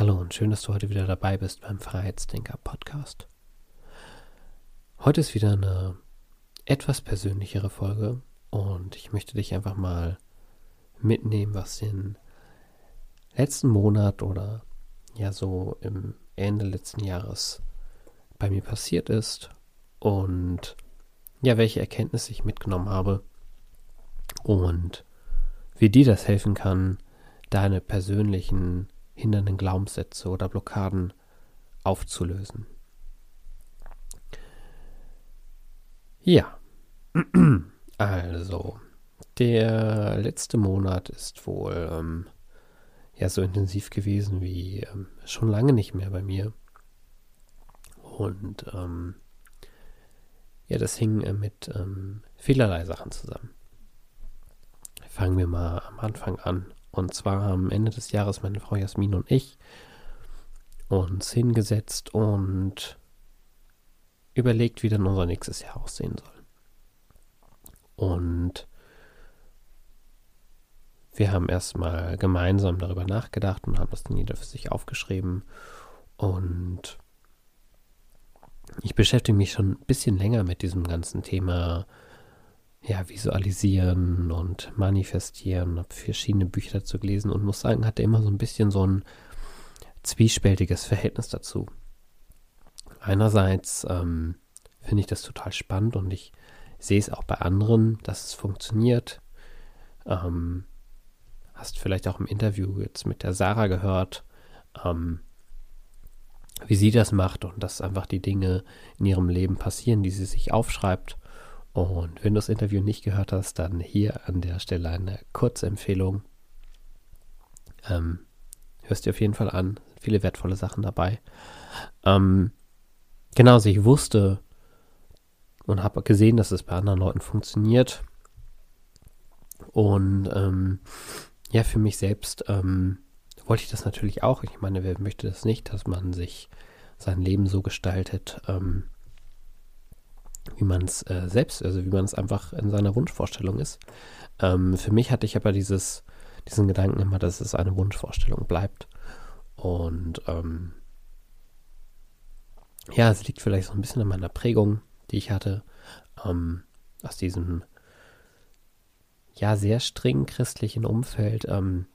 Hallo und schön, dass du heute wieder dabei bist beim Freiheitsdenker Podcast. Heute ist wieder eine etwas persönlichere Folge und ich möchte dich einfach mal mitnehmen, was den letzten Monat oder ja so im Ende letzten Jahres bei mir passiert ist und ja, welche Erkenntnisse ich mitgenommen habe und wie dir das helfen kann, deine persönlichen hindernden Glaubenssätze oder Blockaden aufzulösen. Ja, also der letzte Monat ist wohl ähm, ja so intensiv gewesen wie ähm, schon lange nicht mehr bei mir. Und ähm, ja, das hing äh, mit ähm, vielerlei Sachen zusammen. Fangen wir mal am Anfang an. Und zwar am Ende des Jahres meine Frau Jasmin und ich uns hingesetzt und überlegt, wie dann unser nächstes Jahr aussehen soll. Und wir haben erstmal gemeinsam darüber nachgedacht und haben das dann jeder für sich aufgeschrieben. Und ich beschäftige mich schon ein bisschen länger mit diesem ganzen Thema ja, visualisieren und manifestieren, habe verschiedene Bücher dazu gelesen und muss sagen, hatte immer so ein bisschen so ein zwiespältiges Verhältnis dazu. Einerseits ähm, finde ich das total spannend und ich sehe es auch bei anderen, dass es funktioniert. Ähm, hast vielleicht auch im Interview jetzt mit der Sarah gehört, ähm, wie sie das macht und dass einfach die Dinge in ihrem Leben passieren, die sie sich aufschreibt und wenn du das Interview nicht gehört hast, dann hier an der Stelle eine Kurzempfehlung. Ähm, hörst dir auf jeden Fall an. Viele wertvolle Sachen dabei. Ähm, genau, also ich wusste und habe gesehen, dass es bei anderen Leuten funktioniert. Und ähm, ja, für mich selbst ähm, wollte ich das natürlich auch. Ich meine, wer möchte das nicht, dass man sich sein Leben so gestaltet, ähm, wie man es äh, selbst, also wie man es einfach in seiner Wunschvorstellung ist. Ähm, für mich hatte ich aber dieses, diesen Gedanken immer, dass es eine Wunschvorstellung bleibt. Und ähm, ja, es liegt vielleicht so ein bisschen an meiner Prägung, die ich hatte, ähm, aus diesem ja sehr streng christlichen Umfeld. Ähm,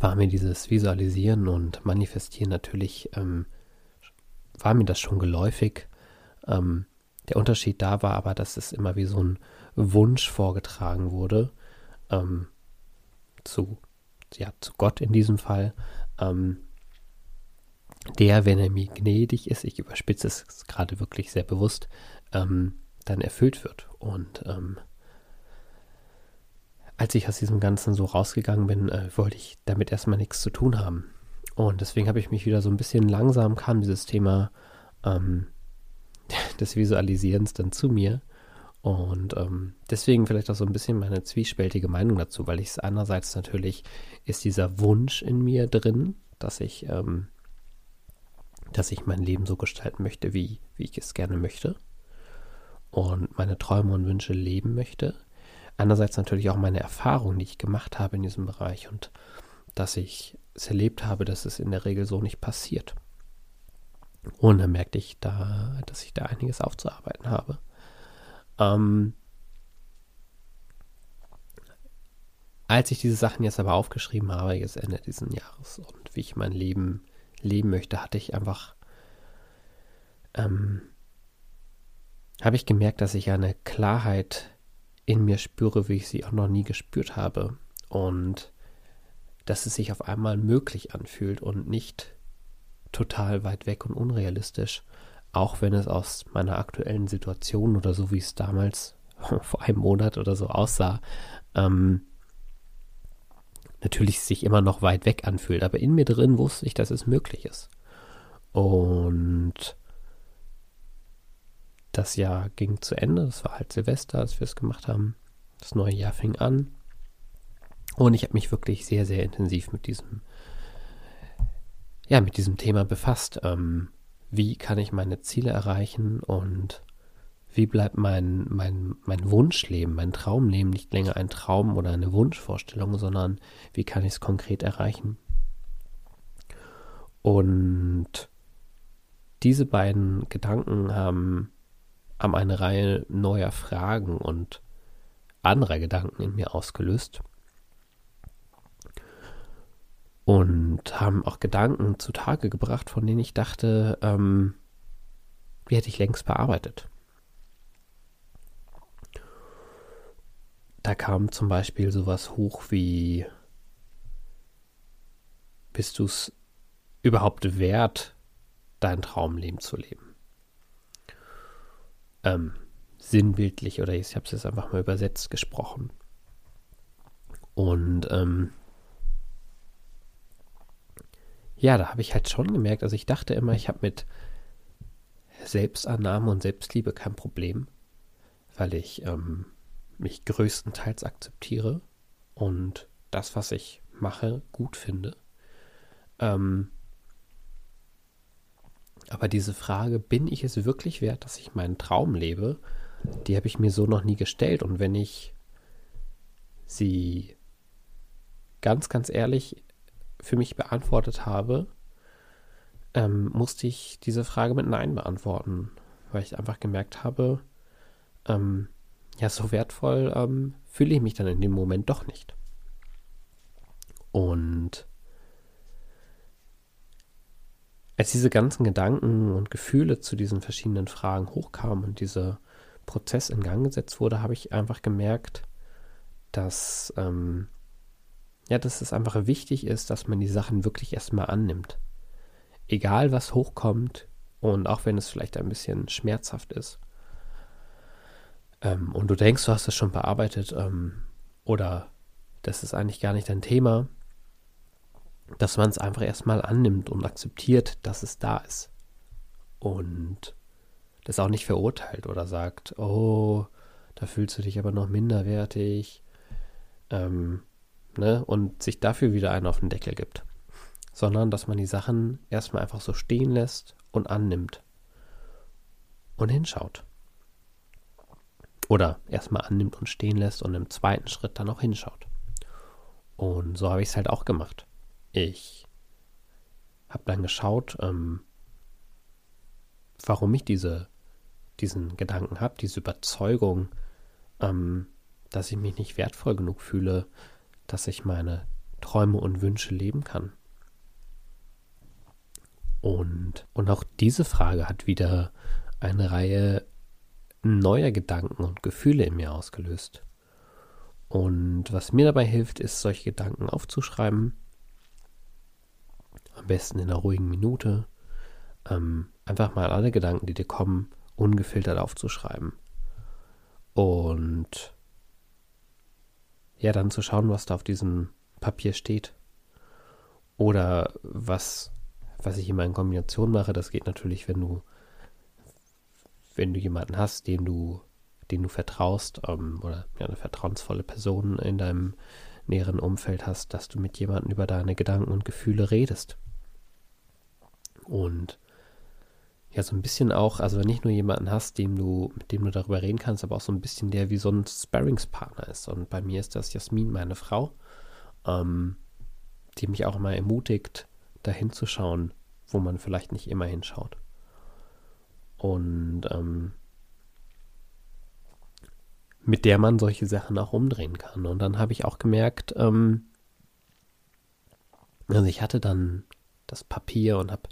war mir dieses Visualisieren und Manifestieren natürlich, ähm, war mir das schon geläufig. Ähm, der Unterschied da war aber, dass es immer wie so ein Wunsch vorgetragen wurde ähm, zu, ja, zu Gott in diesem Fall, ähm, der, wenn er mir gnädig ist, ich überspitze es gerade wirklich sehr bewusst, ähm, dann erfüllt wird. Und ähm, als ich aus diesem Ganzen so rausgegangen bin, äh, wollte ich damit erstmal nichts zu tun haben. Und deswegen habe ich mich wieder so ein bisschen langsam kam dieses Thema ähm, des Visualisierens dann zu mir. Und ähm, deswegen vielleicht auch so ein bisschen meine zwiespältige Meinung dazu, weil ich es einerseits natürlich ist dieser Wunsch in mir drin, dass ich, ähm, dass ich mein Leben so gestalten möchte, wie, wie ich es gerne möchte. Und meine Träume und Wünsche leben möchte. Andererseits natürlich auch meine Erfahrungen, die ich gemacht habe in diesem Bereich und dass ich es erlebt habe, dass es in der Regel so nicht passiert. Und dann merkte ich da, dass ich da einiges aufzuarbeiten habe. Ähm, als ich diese Sachen jetzt aber aufgeschrieben habe, jetzt Ende dieses Jahres und wie ich mein Leben leben möchte, hatte ich einfach, ähm, habe ich gemerkt, dass ich eine Klarheit in mir spüre, wie ich sie auch noch nie gespürt habe. Und dass es sich auf einmal möglich anfühlt und nicht total weit weg und unrealistisch, auch wenn es aus meiner aktuellen Situation oder so wie es damals vor einem Monat oder so aussah, ähm, natürlich sich immer noch weit weg anfühlt, aber in mir drin wusste ich, dass es möglich ist. Und das Jahr ging zu Ende, das war halt Silvester, als wir es gemacht haben. Das neue Jahr fing an. Und ich habe mich wirklich sehr, sehr intensiv mit diesem, ja, mit diesem Thema befasst. Ähm, wie kann ich meine Ziele erreichen und wie bleibt mein, mein, mein Wunschleben, mein Traumleben nicht länger ein Traum oder eine Wunschvorstellung, sondern wie kann ich es konkret erreichen? Und diese beiden Gedanken haben, haben eine Reihe neuer Fragen und anderer Gedanken in mir ausgelöst. Und haben auch Gedanken zutage gebracht, von denen ich dachte, ähm, die hätte ich längst bearbeitet. Da kam zum Beispiel sowas hoch wie, bist du es überhaupt wert, dein Traumleben zu leben? Ähm, sinnbildlich oder ich habe es jetzt einfach mal übersetzt gesprochen. Und ähm, ja, da habe ich halt schon gemerkt, also ich dachte immer, ich habe mit Selbstannahme und Selbstliebe kein Problem, weil ich ähm, mich größtenteils akzeptiere und das, was ich mache, gut finde. Ähm, aber diese Frage, bin ich es wirklich wert, dass ich meinen Traum lebe, die habe ich mir so noch nie gestellt. Und wenn ich sie ganz, ganz ehrlich für mich beantwortet habe, ähm, musste ich diese Frage mit Nein beantworten, weil ich einfach gemerkt habe, ähm, ja, so wertvoll ähm, fühle ich mich dann in dem Moment doch nicht. Und als diese ganzen Gedanken und Gefühle zu diesen verschiedenen Fragen hochkamen und dieser Prozess in Gang gesetzt wurde, habe ich einfach gemerkt, dass ähm, ja, dass es einfach wichtig ist, dass man die Sachen wirklich erstmal annimmt. Egal was hochkommt und auch wenn es vielleicht ein bisschen schmerzhaft ist ähm, und du denkst, du hast es schon bearbeitet ähm, oder das ist eigentlich gar nicht dein Thema, dass man es einfach erstmal annimmt und akzeptiert, dass es da ist. Und das auch nicht verurteilt oder sagt, oh, da fühlst du dich aber noch minderwertig. Ähm, ne? Und sich dafür wieder einen auf den Deckel gibt. Sondern dass man die Sachen erstmal einfach so stehen lässt und annimmt. Und hinschaut. Oder erstmal annimmt und stehen lässt und im zweiten Schritt dann auch hinschaut. Und so habe ich es halt auch gemacht. Ich habe dann geschaut, ähm, warum ich diese, diesen Gedanken habe, diese Überzeugung, ähm, dass ich mich nicht wertvoll genug fühle, dass ich meine Träume und Wünsche leben kann. Und, und auch diese Frage hat wieder eine Reihe neuer Gedanken und Gefühle in mir ausgelöst. Und was mir dabei hilft, ist, solche Gedanken aufzuschreiben. Am besten in einer ruhigen Minute. Ähm, einfach mal alle Gedanken, die dir kommen, ungefiltert aufzuschreiben. Und ja, dann zu schauen, was da auf diesem Papier steht. Oder was, was ich immer in Kombination mache, das geht natürlich, wenn du wenn du jemanden hast, dem du, den du vertraust, ähm, oder ja, eine vertrauensvolle Person in deinem näheren Umfeld hast, dass du mit jemandem über deine Gedanken und Gefühle redest. Und ja, so ein bisschen auch, also nicht nur jemanden hast, dem du, mit dem du darüber reden kannst, aber auch so ein bisschen der wie so ein Sparringspartner ist. Und bei mir ist das Jasmin, meine Frau, ähm, die mich auch immer ermutigt, dahin zu schauen, wo man vielleicht nicht immer hinschaut. Und ähm, mit der man solche Sachen auch umdrehen kann. Und dann habe ich auch gemerkt, ähm, also ich hatte dann das Papier und habe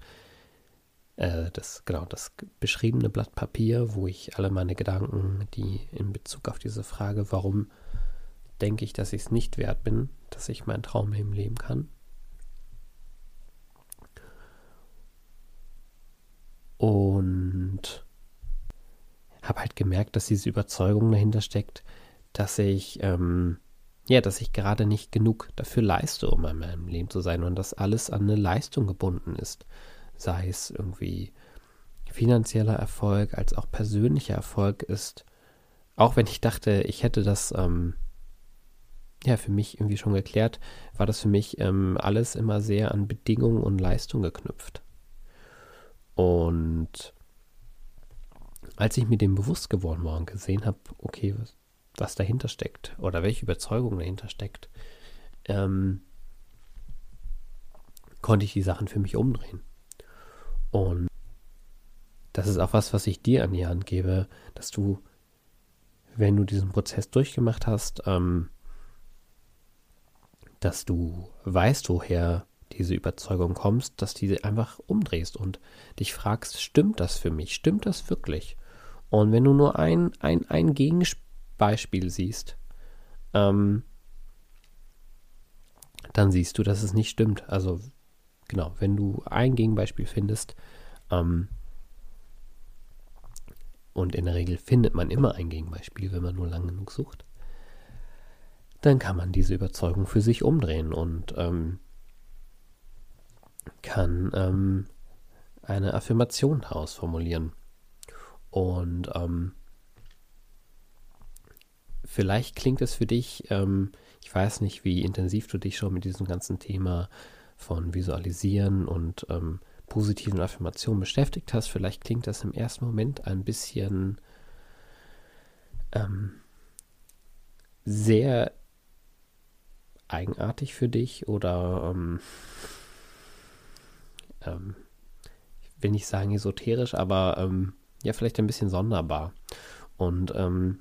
äh, das, genau, das beschriebene Blatt Papier, wo ich alle meine Gedanken, die in Bezug auf diese Frage, warum denke ich, dass ich es nicht wert bin, dass ich mein Traumleben leben kann, Und habe halt gemerkt, dass diese Überzeugung dahinter steckt, dass ich ähm, ja, dass ich gerade nicht genug dafür leiste, um in meinem Leben zu sein und dass alles an eine Leistung gebunden ist. Sei es irgendwie finanzieller Erfolg als auch persönlicher Erfolg ist, auch wenn ich dachte, ich hätte das ähm, ja für mich irgendwie schon geklärt, war das für mich ähm, alles immer sehr an Bedingungen und Leistung geknüpft. Und als ich mir dem bewusst geworden war und gesehen habe, okay, was, was dahinter steckt oder welche Überzeugung dahinter steckt, ähm, konnte ich die Sachen für mich umdrehen. Und das ist auch was, was ich dir an die Hand gebe, dass du, wenn du diesen Prozess durchgemacht hast, ähm, dass du weißt, woher diese Überzeugung kommst, dass du sie einfach umdrehst und dich fragst, stimmt das für mich? Stimmt das wirklich? Und wenn du nur ein, ein, ein Gegenbeispiel siehst, ähm, dann siehst du, dass es nicht stimmt. Also genau, wenn du ein Gegenbeispiel findest, ähm, und in der Regel findet man immer ein Gegenbeispiel, wenn man nur lang genug sucht, dann kann man diese Überzeugung für sich umdrehen und ähm, kann ähm, eine Affirmation daraus formulieren. Und ähm, vielleicht klingt es für dich, ähm, ich weiß nicht, wie intensiv du dich schon mit diesem ganzen Thema von Visualisieren und ähm, positiven Affirmationen beschäftigt hast. Vielleicht klingt das im ersten Moment ein bisschen ähm, sehr eigenartig für dich oder ähm, ähm, ich will nicht sagen esoterisch, aber ähm, ja, vielleicht ein bisschen sonderbar. Und ähm,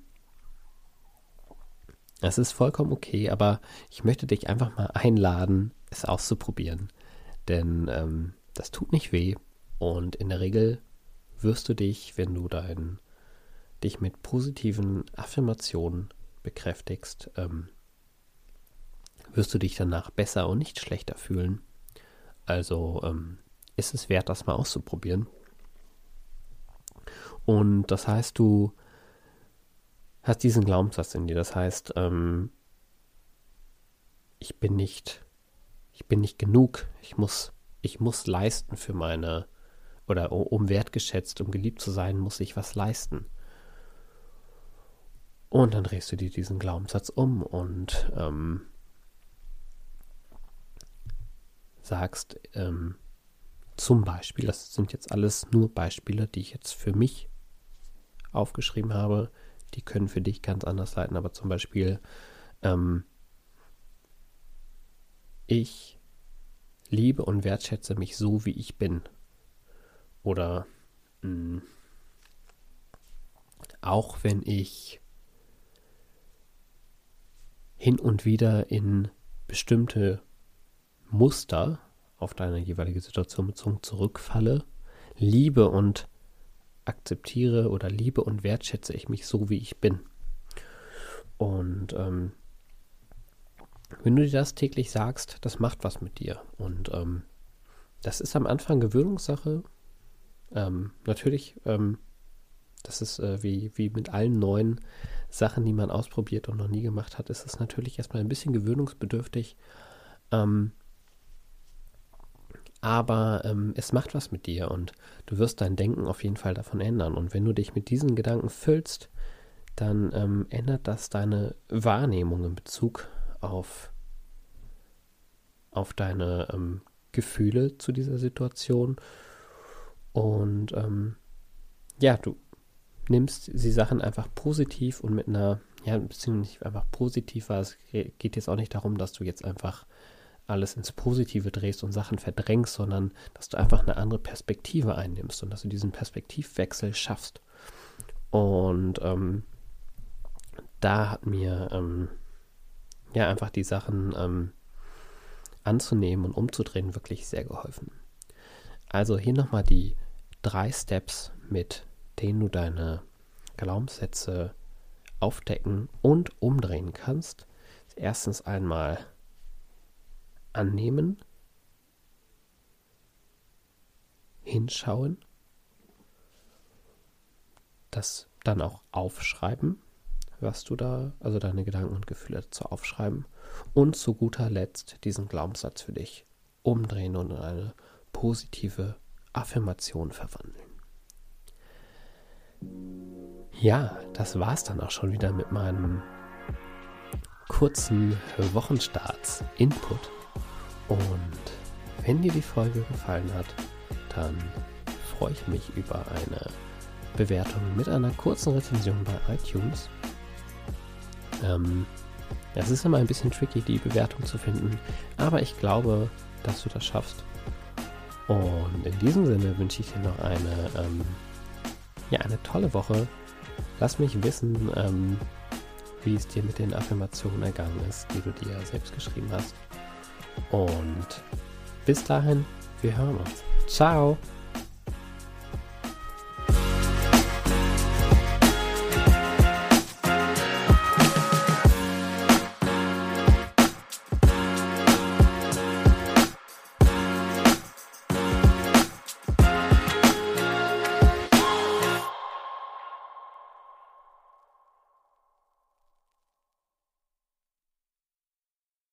es ist vollkommen okay, aber ich möchte dich einfach mal einladen, es auszuprobieren. Denn ähm, das tut nicht weh und in der Regel wirst du dich, wenn du dein, dich mit positiven Affirmationen bekräftigst, ähm, wirst du dich danach besser und nicht schlechter fühlen. Also ähm, ist es wert, das mal auszuprobieren. Und das heißt, du hast diesen Glaubenssatz in dir. Das heißt, ähm, ich bin nicht, ich bin nicht genug. Ich muss, ich muss leisten für meine, oder um wertgeschätzt, um geliebt zu sein, muss ich was leisten. Und dann drehst du dir diesen Glaubenssatz um und ähm, sagst, ähm, zum Beispiel, das sind jetzt alles nur Beispiele, die ich jetzt für mich aufgeschrieben habe, die können für dich ganz anders leiten, aber zum Beispiel, ähm, ich liebe und wertschätze mich so, wie ich bin. Oder mh, mm, auch wenn ich hin und wieder in bestimmte Muster auf deine jeweilige Situation bezogen zurückfalle, liebe und akzeptiere oder liebe und wertschätze ich mich so, wie ich bin. Und ähm, wenn du dir das täglich sagst, das macht was mit dir. Und ähm, das ist am Anfang Gewöhnungssache. Ähm, natürlich, ähm, das ist äh, wie, wie mit allen neuen Sachen, die man ausprobiert und noch nie gemacht hat, ist es natürlich erstmal ein bisschen gewöhnungsbedürftig. Ähm, aber ähm, es macht was mit dir und du wirst dein Denken auf jeden Fall davon ändern. Und wenn du dich mit diesen Gedanken füllst, dann ähm, ändert das deine Wahrnehmung in Bezug auf, auf deine ähm, Gefühle zu dieser Situation. Und ähm, ja, du nimmst die Sachen einfach positiv und mit einer, ja, beziehungsweise nicht einfach positiv, weil es geht jetzt auch nicht darum, dass du jetzt einfach alles ins Positive drehst und Sachen verdrängst, sondern dass du einfach eine andere Perspektive einnimmst und dass du diesen Perspektivwechsel schaffst. Und ähm, da hat mir ähm, ja einfach die Sachen ähm, anzunehmen und umzudrehen wirklich sehr geholfen. Also hier nochmal die drei Steps, mit denen du deine Glaubenssätze aufdecken und umdrehen kannst. Erstens einmal annehmen, hinschauen, das dann auch aufschreiben, was du da, also deine Gedanken und Gefühle dazu aufschreiben. Und zu guter Letzt diesen Glaubenssatz für dich umdrehen und in eine positive Affirmation verwandeln. Ja, das war's dann auch schon wieder mit meinem kurzen Wochenstarts-Input. Und wenn dir die Folge gefallen hat, dann freue ich mich über eine Bewertung mit einer kurzen Rezension bei iTunes. Ähm, es ist immer ein bisschen tricky, die Bewertung zu finden, aber ich glaube, dass du das schaffst. Und in diesem Sinne wünsche ich dir noch eine, ähm, ja, eine tolle Woche. Lass mich wissen, ähm, wie es dir mit den Affirmationen ergangen ist, die du dir selbst geschrieben hast. Und bis dahin, wir hören uns. Ciao!